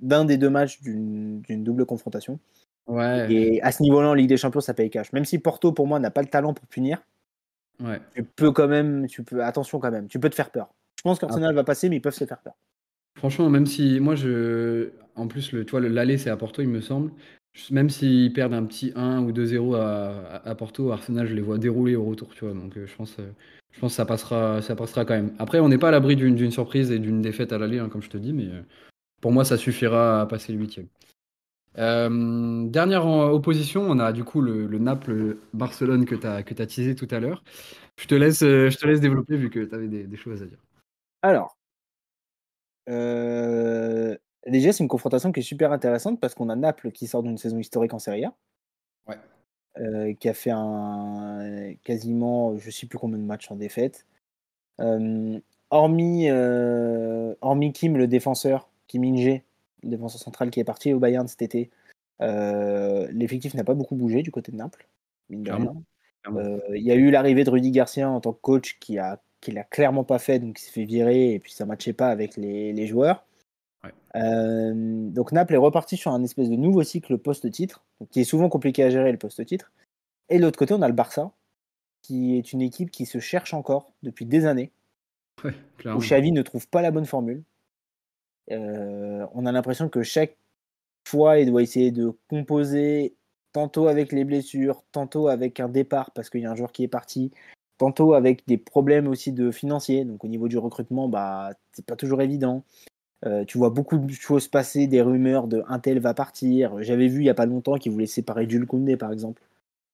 d'un des deux matchs d'une double confrontation. Ouais. Et à ce niveau-là, en Ligue des Champions, ça paye cash. Même si Porto, pour moi, n'a pas le talent pour punir, Ouais. Tu peux quand même, tu peux, attention quand même, tu peux te faire peur. Je pense qu'Arsenal ah. va passer, mais ils peuvent se faire peur. Franchement, même si moi je, en plus le, tu vois, l'aller c'est à Porto, il me semble. Même s'ils perdent un petit 1 ou 2-0 à, à, Porto, Arsenal, je les vois dérouler au retour, tu vois. Donc euh, je pense, euh, je pense que ça passera, ça passera quand même. Après, on n'est pas à l'abri d'une, surprise et d'une défaite à l'aller, hein, comme je te dis, mais euh, pour moi, ça suffira à passer le huitième. Euh, dernière opposition, on a du coup le, Naples-Barcelone que tu as, teasé tout à l'heure. Je te laisse, euh, je te laisse développer vu que tu avais des, choses à dire. Alors, déjà, c'est une confrontation qui est super intéressante parce qu'on a Naples qui sort d'une saison historique en Serie A. Ouais. qui a fait un quasiment, je ne sais plus combien de matchs en défaite. hormis, hormis Kim, le défenseur, Kim Inge, le défenseur central qui est parti au Bayern cet été. Euh, l'effectif n'a pas beaucoup bougé du côté de Naples, euh, Il y a eu l'arrivée de Rudy Garcia en tant que coach qui a qui l'a clairement pas fait, donc il s'est fait virer et puis ça matchait pas avec les, joueurs. Euh, donc Naples est reparti sur un espèce de nouveau cycle post-titre, qui est souvent compliqué à gérer le post-titre. Et de l'autre côté, on a le Barça, qui est une équipe qui se cherche encore depuis des années, où Xavi ne trouve pas la bonne formule. Euh, on a l'impression que chaque fois, il doit essayer de composer tantôt avec les blessures, tantôt avec un départ parce qu'il y a un joueur qui est parti, tantôt avec des problèmes aussi de financiers. Donc au niveau du recrutement, bah c'est pas toujours évident. Euh, tu vois beaucoup de choses passer, des rumeurs de un tel va partir. J'avais vu il y a pas longtemps qu'il voulait séparer Jules Koundé par exemple.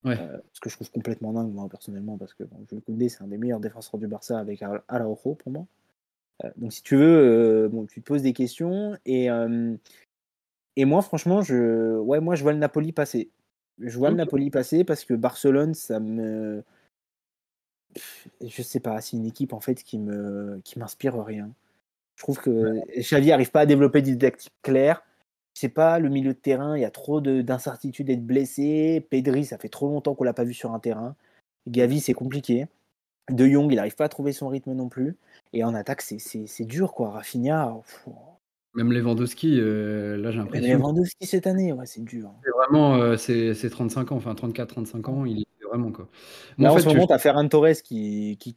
Euh, ce que je trouve complètement dingue moi personnellement parce que Jules Koundé c'est un des meilleurs défenseurs du Barça avec Araujo pour moi. Euh, donc si tu veux, bon, tu te poses des questions et, et moi franchement, je, ouais, moi je vois le Napoli passer. Je vois le Napoli passer parce que Barcelone, ça me, je sais pas, c'est une équipe en fait qui me, qui m'inspire rien. Je trouve que Xavi n'arrive pas à développer des didactiques claires. C'est pas le milieu de terrain, il y a trop d'incertitudes d'être blessé. Pedri, ça fait trop longtemps qu'on l'a pas vu sur un terrain. Gavi, c'est compliqué. De Jong, il n'arrive pas à trouver son rythme non plus. Et en attaque, c'est dur, quoi. Rafinha, Même Lewandowski, heu, là j'ai l'impression Lewandowski cette année, ouais, c'est dur. c'est vraiment, heu, c'est c'est 35 ans, enfin 34-35 ans, il est vraiment quoi. Moi Là en en fait ce moment, tu as Ferran Torres qui qui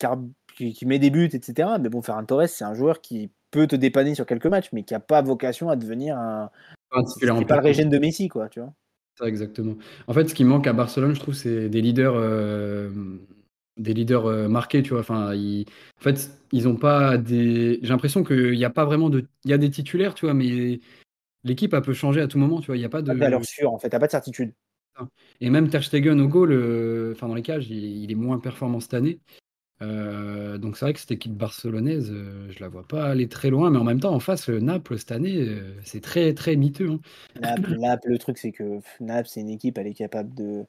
qui qui met des buts et cetera, mais bon Ferran Torres, c'est un joueur qui peut te dépanner sur quelques matchs, mais qui a pas vocation à devenir un c'est en pas le régène de Messi quoi, tu vois? Ça exactement. En fait, ce qui manque à Barcelone, je trouve, c'est des leaders, hem, des leaders, heu, marqués, tu vois? Enfin, ils en fait, ils ont pas des j'ai l'impression qu'il y a pas vraiment de il y a des titulaires, tu vois? Mais l'équipe, peut changer à tout moment, tu vois? Il y a pas Pas de valeur de sûre en fait, tu as pas de certitude. et même Ter Stegen au goal, heu, enfin dans les cages, il il est moins performant cette année. Heu, donc c'est vrai que cette équipe barcelonaise, heu, je la vois pas aller très loin, mais en même temps, en face, heu, Naples cette année, heu, c'est très, très miteux, hein. Naples Naples, le truc c'est que Naples, c'est une équipe, elle est capable de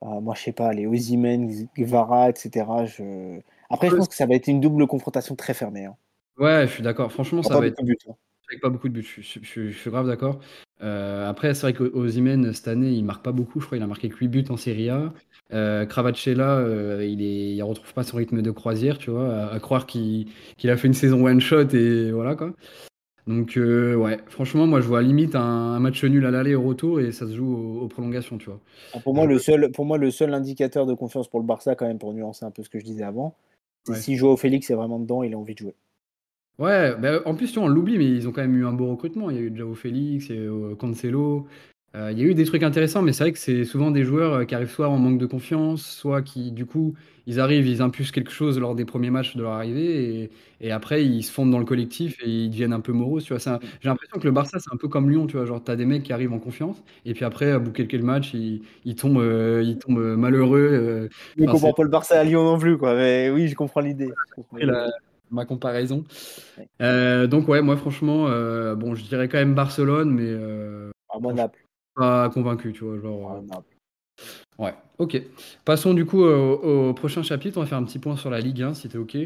ah moi je sais pas, les Osimhen, G Kvara et cetera, je après je pense que ça va être une double confrontation très fermée, hein. Ouais, je suis d'accord. Franchement, ça va être hein. Avec pas beaucoup de buts. Je suis je suis je suis grave d'accord. Heu, après, c'est vrai qu'Osimhen, cette année, il marque pas beaucoup. Je crois il a marqué que 8 buts en Serie A. Heu, Kvaratskhelia, heu, il est il retrouve pas son rythme de croisière, tu vois? À à croire qu'il qu'il a fait une saison one shot et voilà, quoi. Donc ouais, franchement, moi, je vois limite un un match nul à l'aller et au retour et ça se joue aux aux prolongations, tu vois? Ah pour moi le seul pour moi le seul indicateur de confiance pour le Barça quand même, pour nuancer un peu ce que je disais avant, c'est ouais. si Joao Félix est vraiment dedans, il a envie de jouer. Ouais, bah, en plus, tu vois, on l'oublie, mais ils ont quand même eu un beau recrutement. Il y a eu Joao Félix, il y a eu euh, Cancelo. Euh, il y a eu des trucs intéressants, mais c'est vrai que c'est souvent des joueurs euh, qui arrivent soit en manque de confiance, soit qui, du coup, ils arrivent, ils impulsent quelque chose lors des premiers matchs de leur arrivée, et, et après, ils se fondent dans le collectif et ils deviennent un peu moroses, tu vois. Un-. J'ai l'impression que le Barça, c'est un peu comme Lyon, tu vois. Genre, t'as des mecs qui arrivent en confiance, et puis après, à bout quelques matchs, ils, ils tombent, euh, ils tombent malheureux. euh. Je ne Enfin, comprends pas le Barça à Lyon non plus quoi, mais oui, je comprends l'idée. Ma comparaison. Ouais. Euh, donc ouais, moi franchement, euh, bon, je dirais quand même Barcelone, mais euh, Ah moi Naples. pas convaincu, tu vois, genre. Ah, euh, Naples. ouais, ok. Passons du coup au, au prochain chapitre. On va faire un petit point sur la Ligue 1, si t'es ok.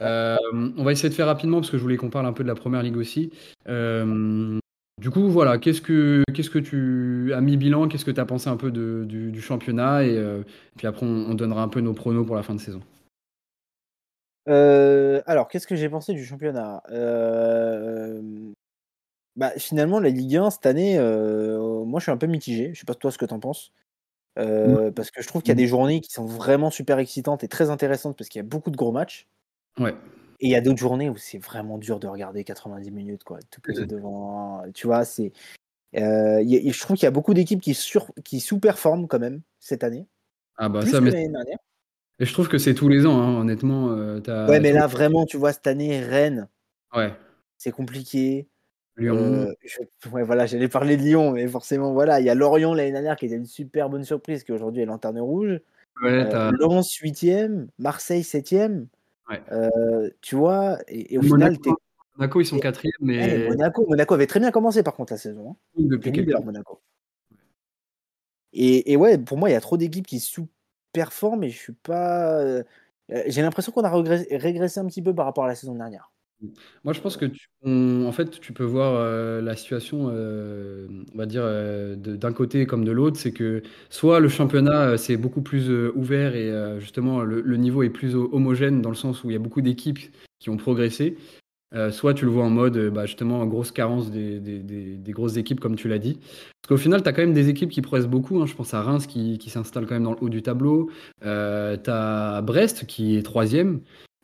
On va essayer de faire rapidement parce que je voulais qu'on parle un peu de la Première Ligue aussi. Du coup, voilà, qu'est-ce que qu'est-ce que tu as mis bilan, qu'est-ce que tu as pensé un peu de- du, du championnat? Et puis après on, on donnera un peu nos pronos pour la fin de saison. Heu, alors qu'est-ce que j'ai pensé du championnat? Hem, bah, finalement la Ligue 1 cette année, heu, moi je suis un peu mitigé. Je sais pas toi ce que tu en penses? Parce que je trouve qu'il y a des journées qui sont vraiment super excitantes et très intéressantes parce qu'il y a beaucoup de gros matchs. Ouais. Et il y a d'autres journées où c'est vraiment dur de regarder 90 minutes quoi, te poser devant tu vois? C'est, je trouve qu'il y a beaucoup d'équipes qui sur qui sous-performent quand même cette année, Ah bah plus ça, mais l'année dernière. Et je trouve que c'est tous les ans, hein, honnêtement. euh, Ouais, mais là vraiment, tu vois, cette année, Rennes, Ouais, c'est compliqué. Lyon. Je ouais, voilà, j'allais parler de Lyon, mais forcément, voilà, il y a Lorient l'année dernière qui était une super bonne surprise, qui aujourd'hui est lanterne rouge. Ouais, t'as Lens 8e, Marseille 7e, ouais. heu, tu vois? Et et au final, tu Monaco, Monaco, ils sont es quatrième, eh, mais Monaco Monaco avait très bien commencé par contre la saison, hein. Depuis quelques années. Monaco. Et et ouais, pour moi, il y a trop d'équipes qui sous-performent et je suis pas, heu heu, j'ai l'impression qu'on a régressé un petit peu par rapport à la saison dernière. Moi, je pense que tu, en fait, tu peux voir euh, la situation, euh, on va dire, euh, d'un côté comme de l'autre. C'est que soit le championnat, euh, c'est beaucoup plus euh, ouvert et euh, justement, le, niveau est plus ho- homogène dans le sens où il y a beaucoup d'équipes qui ont progressé. Euh, soit tu le vois en mode, euh, bah, justement, grosse carence des, des- des- des grosses équipes, comme tu l'as dit. Parce qu'au final, tu as quand même des équipes qui progressent beaucoup. hein. Je pense à Reims qui, qui s'installe quand même dans le haut du tableau. Euh, tu as Brest qui est troisième.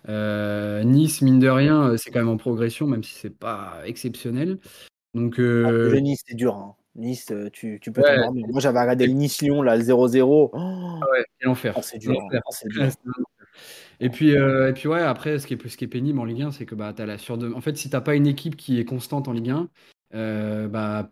Euh, Nice, mine de rien, c'est quand même en progression, même si c'est pas exceptionnel. Donc, Ah, jeu Nice, c'est dur, hein. Nice, tu tu peux ouais. Moi, j'avais regardé le Nice-Lyon, là, le 0-0. ah ouais. Oh, c'est dur, hein. Oh, c'est dur. Et puis, euh, et puis ouais, après, ce qui est, ce qui est pénible en Ligue 1, c'est que bah, t'as la surde... En fait, si t'as pas une équipe qui est constante en Ligue 1, euh, bah,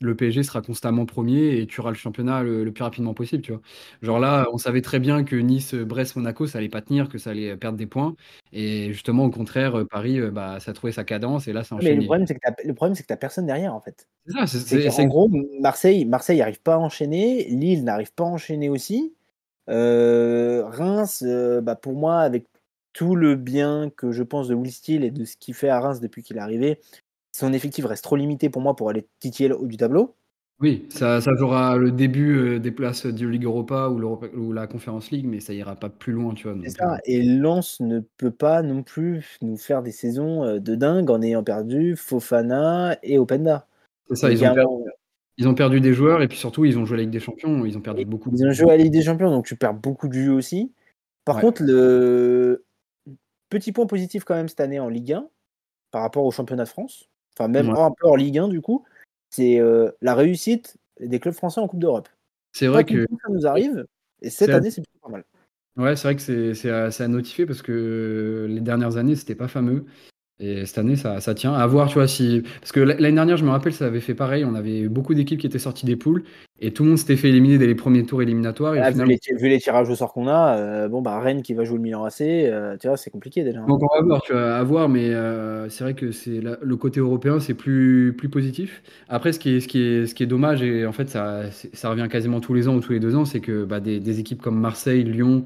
le PSG sera constamment premier et tu auras le championnat le, le plus rapidement possible, tu vois. Genre là, on savait très bien que Nice, Brest, Monaco, ça allait pas tenir, que ça allait perdre des points. Et justement, au contraire, euh, Paris, bah, ça a trouvé sa cadence et là, c'est Ouais, mais le problème, c'est que tu le problème, c'est que tu personne derrière, en fait. C'est ça, c'est C'est c'est- qu'en c'est- gros, Marseille Marseille n'arrive pas à enchaîner, Lille n'arrive pas à enchaîner aussi. Heu, Reims, heu, bah, pour moi, avec tout le bien que je pense de Will Steele et de ce qu'il fait à Reims depuis qu'il est arrivé, son effectif reste trop limité pour moi pour aller titiller le haut du tableau. Oui, ça, ça jouera le début des places de Ligue Europa ou, ou, la Conference League, mais ça ira pas plus loin, tu vois. Ça, et Lens ne peut pas non plus nous faire des saisons de dingue en ayant perdu Fofana et Openda. C'est ça, ils ont, perdu, ils ont, perdu, des joueurs et puis surtout, ils ont joué la Ligue des Champions, ils ont perdu beaucoup. Ils ont joué à la Ligue des Champions, donc tu perds beaucoup de jus aussi. Par contre, le petit point positif quand même cette année en Ligue 1, par rapport au championnat de France, enfin même un peu en Ligue 1 du coup, c'est la réussite des clubs français en Coupe d'Europe. C'est vrai que ça nous arrive, et cette année, c'est plutôt pas mal. Ouais, c'est vrai que c'est à, notifier parce que les dernières années, c'était pas fameux. Et cette année, ça, ça tient. À voir, tu vois, si. Parce que l'année dernière, je me rappelle, ça avait fait pareil. On avait beaucoup d'équipes qui étaient sorties des poules et tout le monde s'était fait éliminer dès les premiers tours éliminatoires. Et vu, les, tirages au sort qu'on a, euh, bon, bah, Rennes qui va jouer le Milan AC, euh, tu vois, c'est compliqué déjà. Donc, on va voir, tu vois, à voir, mais euh, c'est vrai que c'est le côté européen, c'est plus, plus positif. Après, ce qui, est, ce, qui est, ce qui est dommage, et en fait, ça, ça revient quasiment tous les ans ou tous les deux ans, c'est que bah, des, des, équipes comme Marseille, Lyon,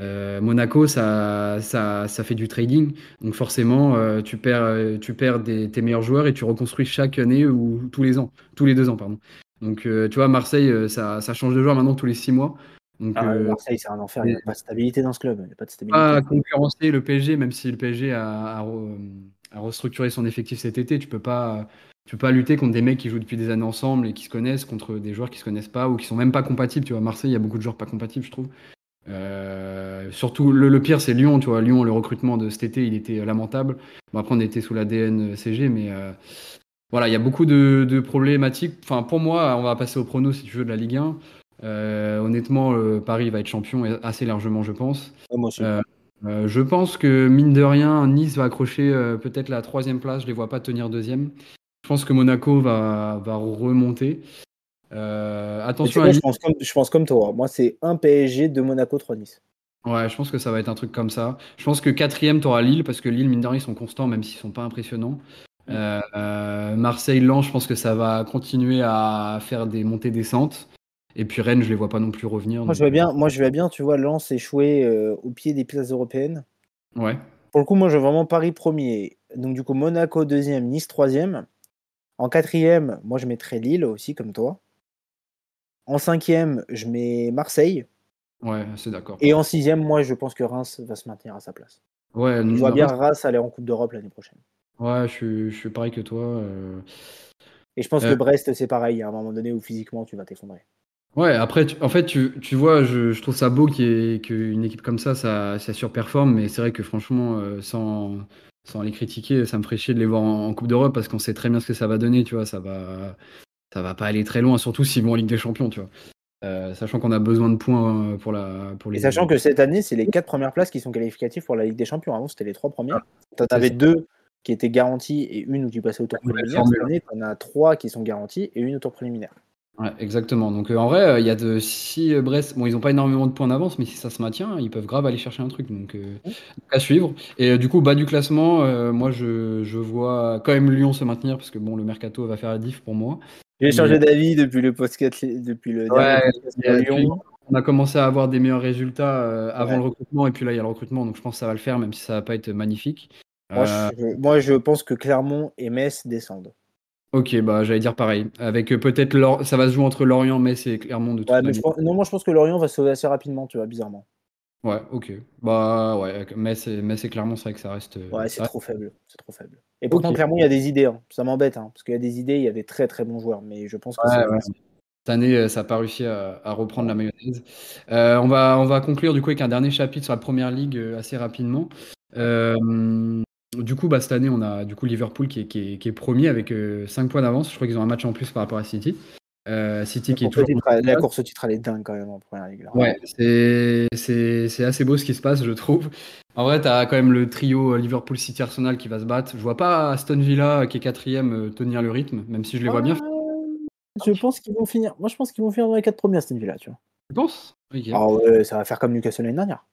euh, Monaco, ça, ça, ça, fait du trading. Donc forcément, euh, tu perds, euh, tu perds tes meilleurs joueurs et tu reconstruis chaque année ou tous les ans, tous les deux ans, pardon. Donc tu vois, Marseille, ça, ça, change de joueur maintenant tous les six mois. Donc, ah Marseille, c'est un enfer. Il n'y a pas de stabilité dans ce club. Il n'y a pas de stabilité. Pas concurrencer le PSG, même si le PSG a, a, restructuré son effectif cet été, tu peux pas. Tu peux pas lutter contre des mecs qui jouent depuis des années ensemble et qui se connaissent contre des joueurs qui se connaissent pas ou qui sont même pas compatibles. Tu vois, Marseille, il y a beaucoup de joueurs pas compatibles, je trouve. Euh, surtout, le, pire, c'est Lyon. Tu vois, Lyon, le recrutement de cet été, il était lamentable. Bon, après, on était sous l'ADN CG, mais euh, voilà, il y a beaucoup de, problématiques. Enfin, pour moi, on va passer au prono si tu veux de la Ligue 1. Euh, honnêtement, Paris va être champion assez largement, je pense. je pense que mine de rien, Nice va accrocher peut-être la troisième place. Je les vois pas tenir deuxième. Je pense que Monaco va, va remonter. Euh, attention je, pense comme, je pense comme toi. Moi, c'est un PSG de Monaco 3 Nice. Ouais, je pense que ça va être un truc comme ça. Je pense que quatrième, tu auras Lille, parce que Lille, mine de rien, ils sont constants, même s'ils sont pas impressionnants. Mm. Euh, Marseille, Lens, je pense que ça va continuer à faire des montées-descentes. Et puis Rennes, je les vois pas non plus revenir. Moi, je vais bien, moi, je vais bien, tu vois, Lens échouer euh, au pied des places européennes. Ouais. Pour le coup, moi, je veux vraiment Paris premier. Donc, du coup, Monaco deuxième, Nice troisième. En quatrième, moi, je mettrais Lille aussi, comme toi. En cinquième, je mets Marseille. Ouais, c'est d'accord. Et en sixième, moi, je pense que Reims va se maintenir à sa place. Ouais, je vois bien Reims aller en Coupe d'Europe l'année prochaine. Ouais, je suis, pareil que toi. Euh. Et je pense que euh. Brest, c'est pareil, à un moment donné où physiquement, tu vas t'effondrer. Ouais, après, en fait, tu, vois, je, trouve ça beau qu'une équipe comme ça, ça, ça surperforme, mais c'est vrai que franchement, euh, sans, sans les critiquer, ça me ferait chier de les voir en, en Coupe d'Europe parce qu'on sait très bien ce que ça va donner, tu vois, ça va, ça va pas aller très loin, surtout s'ils vont en Ligue des Champions, tu vois. Euh, sachant qu'on a besoin de points euh, pour, la, pour les. Et sachant que cette année, c'est les quatre premières places qui sont qualificatives pour la Ligue des Champions. Avant, c'était les trois premières. Ah, tu en avais deux qui étaient garanties et une où tu passais au tour préliminaire. Cette année, tu en as trois qui sont garanties et une au tour préliminaire. Ouais, exactement. Donc euh, en vrai, il y a de si Brest, bon, ils n'ont pas énormément de points d'avance, mais si ça se maintient, ils peuvent grave aller chercher un truc. Donc à suivre. Et du coup, bas du classement, moi je, je, vois quand même Lyon se maintenir parce que bon, le mercato va faire la diff pour moi. J'ai changé d'avis depuis le podcast, depuis le ouais, On a commencé à avoir des meilleurs résultats euh, avant le recrutement, et puis là, il y a le recrutement, donc je pense que ça va le faire, même si ça va pas être magnifique. Moi, je, euh, pense que Clermont et Metz descendent. Ok, bah j'allais dire pareil. Avec euh, peut-être ça va se jouer entre Lorient, Metz et Clermont de toute Non, moi je pense que Lorient va se sauver assez rapidement, tu vois, bizarrement. Ouais, ok. Bah ouais, Metz et Clermont, c'est vrai que ça reste. Ouais, c'est trop faible. C'est trop faible. Et pourtant, Clermont, il y a des idées. Hein. Ça m'embête, hein, parce qu'il y a des idées, il y a des très très bons joueurs. Mais je pense que Cette année, euh, ça n'a pas réussi à, reprendre la mayonnaise. Euh, on, va, on va conclure du coup avec un dernier chapitre sur la première ligue euh, assez rapidement. du coup, bah, cette année, on a du coup Liverpool qui est, qui est, qui est premier avec 5 points d'avance. Je crois qu'ils ont un match en plus par rapport à City. Euh, City qui est toujours. la course au titre, elle est dingue quand même en première ligue. Ouais, c'est assez beau ce qui se passe, je trouve. En vrai, tu as quand même le trio euh, Liverpool, City, Arsenal qui va se battre. Je vois pas Aston Villa qui est quatrième euh, tenir le rythme, même si je les vois bien. Je pense qu'ils vont finir. Moi, je pense qu'ils vont finir dans les quatre premiers Aston Villa, tu vois. Tu penses? Ah ouais, ça va faire comme Newcastle l'année dernière.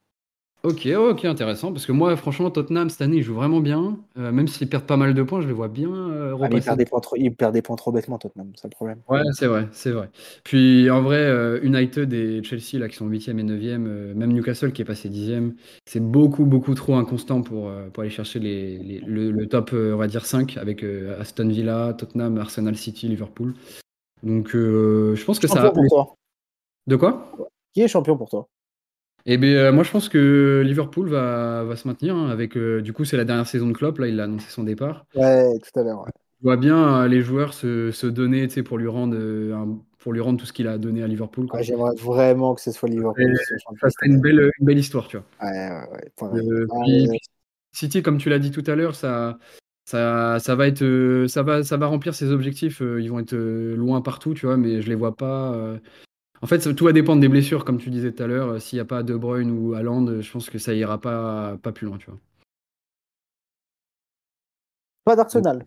Ok, ok, intéressant. Parce que moi, franchement, Tottenham, cette année, ils jouent vraiment bien. Euh, même s'ils perdent pas mal de points, je les vois bien euh, ah, ils, perdent des points trop, ils perdent des points trop bêtement, Tottenham, c'est le problème. Ouais, c'est vrai, c'est vrai. Puis en vrai, euh, United et Chelsea, là, qui sont 8e et 9e, même Newcastle qui est passé 10e, c'est beaucoup, beaucoup trop inconstant pour, pour aller chercher les, le, top, on va dire, 5 avec Aston Villa, Tottenham, Arsenal City, Liverpool. Donc, je pense que champion ça. Pour toi. De quoi? Qui est champion pour toi? Eh bien, moi, je pense que Liverpool va, va se maintenir. hein, avec, du coup, c'est la dernière saison de Klopp. Là, il a annoncé son départ. Ouais, tout à l'heure. Ouais. Je vois bien les joueurs se, se donner pour lui, rendre, un, pour lui rendre tout ce qu'il a donné à Liverpool. Ouais, J'aimerais vraiment que ce soit Liverpool. Ça serait une belle, une belle histoire, tu vois. Ouais, ouais, ouais. Euh, puis, puis City, comme tu l'as dit tout à l'heure, ça, ça, ça, va être, ça, va, ça va remplir ses objectifs. Ils vont être loin partout, tu vois, mais je les vois pas. En fait, tout va dépendre des blessures, comme tu disais tout à l'heure. S'il n'y a pas De Bruyne ou Haaland, je pense que ça ira pas, pas plus loin, tu vois. Pas d'Arsenal.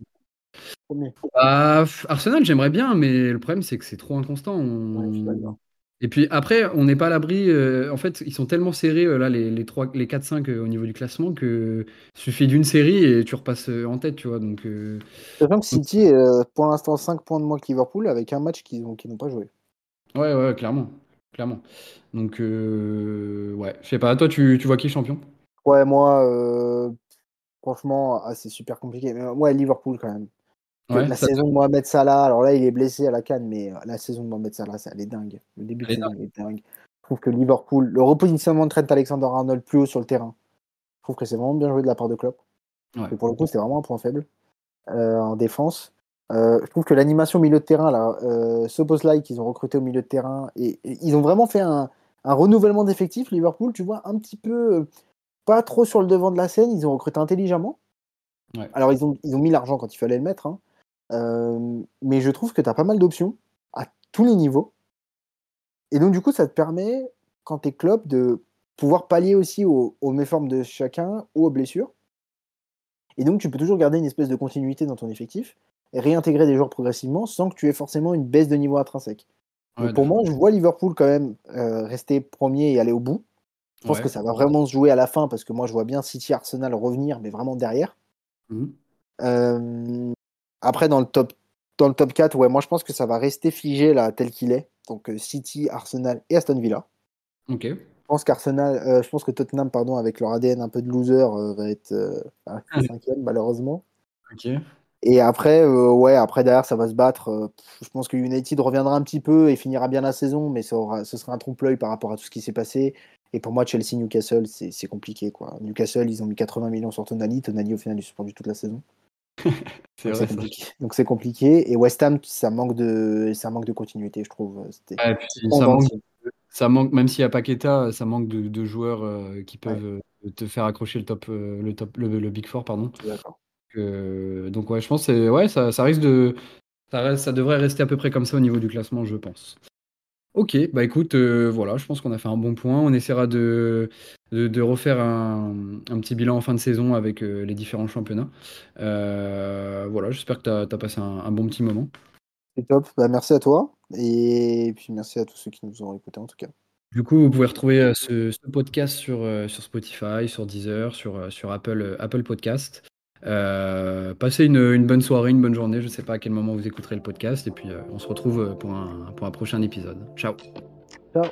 Bah, Arsenal, j'aimerais bien, mais le problème, c'est que c'est trop inconstant. On... Et puis après, on n'est pas à l'abri. Euh, en fait, ils sont tellement serrés, euh, là, les, les, 3, les 4-5 euh, au niveau du classement, que suffit d'une série et tu repasses euh, en tête, tu vois. Donc, euh... Sachant que City est euh, pour l'instant 5 points de moins que Liverpool avec un match qu'ils n'ont pas joué. Ouais, ouais, clairement. clairement. Donc, euh, ouais, je sais pas. Toi, tu, tu vois qui champion? Ouais, moi, euh, franchement, ah, c'est super compliqué. Mais ouais, Liverpool quand même. Ouais, la saison de Mohamed Salah, alors là, il est blessé à la canne, mais euh, la saison de Mohamed Salah, ça, elle est dingue. Le début de Elle saison, elle est dingue. Je trouve que Liverpool, le repositionnement de Trent Alexander-Arnold plus haut sur le terrain, je trouve que c'est vraiment bien joué de la part de Klopp. Ouais. Et pour le coup, c'était vraiment un point faible euh, en défense. Euh, je trouve que l'animation au milieu de terrain, là, euh, Soboslai qu'ils ont recruté au milieu de terrain, et, et ils ont vraiment fait un, un renouvellement d'effectifs. Liverpool, tu vois, un petit peu euh, pas trop sur le devant de la scène. Ils ont recruté intelligemment. Ouais. Alors, ils ont, ils ont mis l'argent quand il fallait le mettre. hein. Euh, mais je trouve que tu as pas mal d'options à tous les niveaux. Et donc, du coup, ça te permet, quand tu es club, de pouvoir pallier aussi aux, aux méformes de chacun ou aux blessures. Et donc, tu peux toujours garder une espèce de continuité dans ton effectif et réintégrer des joueurs progressivement sans que tu aies forcément une baisse de niveau intrinsèque. Ouais, pour moi, je vois Liverpool quand même euh, rester premier et aller au bout. Je pense Ouais. que ça va vraiment se jouer à la fin parce que moi, je vois bien City Arsenal revenir, mais vraiment derrière. Mhm. Euh, après, dans le top dans le top 4, ouais, moi je pense que ça va rester figé là tel qu'il est. Donc euh, City, Arsenal et Aston Villa. Ok. Je pense qu'Arsenal, euh, je pense que Tottenham, pardon, avec leur ADN un peu de loser, va être Ah. [laughs] cinquième malheureusement. Ok. Et après, euh, ouais, après derrière ça va se battre. Euh, je pense que United reviendra un petit peu et finira bien la saison, mais ça aura, ce sera un trompe-l'œil par rapport à tout ce qui s'est passé. Et pour moi, Chelsea, Newcastle, c'est compliqué quoi. Newcastle, ils ont mis 80 millions sur Tonali. Tonali, au final, il est suspendu toute la saison. [laughs] C'est compliqué. Donc c'est compliqué. Et West Ham, ça manque de, ça manque de continuité, je trouve. Et puis, ça manque, ça manque, même s'il n'y a pas Keita, ça manque de, de joueurs euh, qui peuvent te faire accrocher le top, le top, le, le Big Four, pardon. D'accord. Euh, donc ouais, je pense que ouais, ça, ça risque de, ça, reste- ça devrait rester à peu près comme ça au niveau du classement, je pense. Ok, bah écoute, euh, voilà, je pense qu'on a fait un bon point. On essaiera de, de, de refaire un, un petit bilan en fin de saison avec euh, les différents championnats. Voilà, j'espère que tu as, passé un, un bon petit moment. C'est top. Bah, merci à toi. Et puis merci à tous ceux qui nous ont écoutés en tout cas. Du coup, vous pouvez retrouver ce, ce podcast sur, sur Spotify, sur Deezer, sur, sur Apple, Apple Podcast. Euh, passez une, bonne soirée, une bonne journée. Je ne sais pas à quel moment vous écouterez le podcast. Et puis, euh, on se retrouve euh, pour un, pour un prochain épisode. Ciao. Ciao.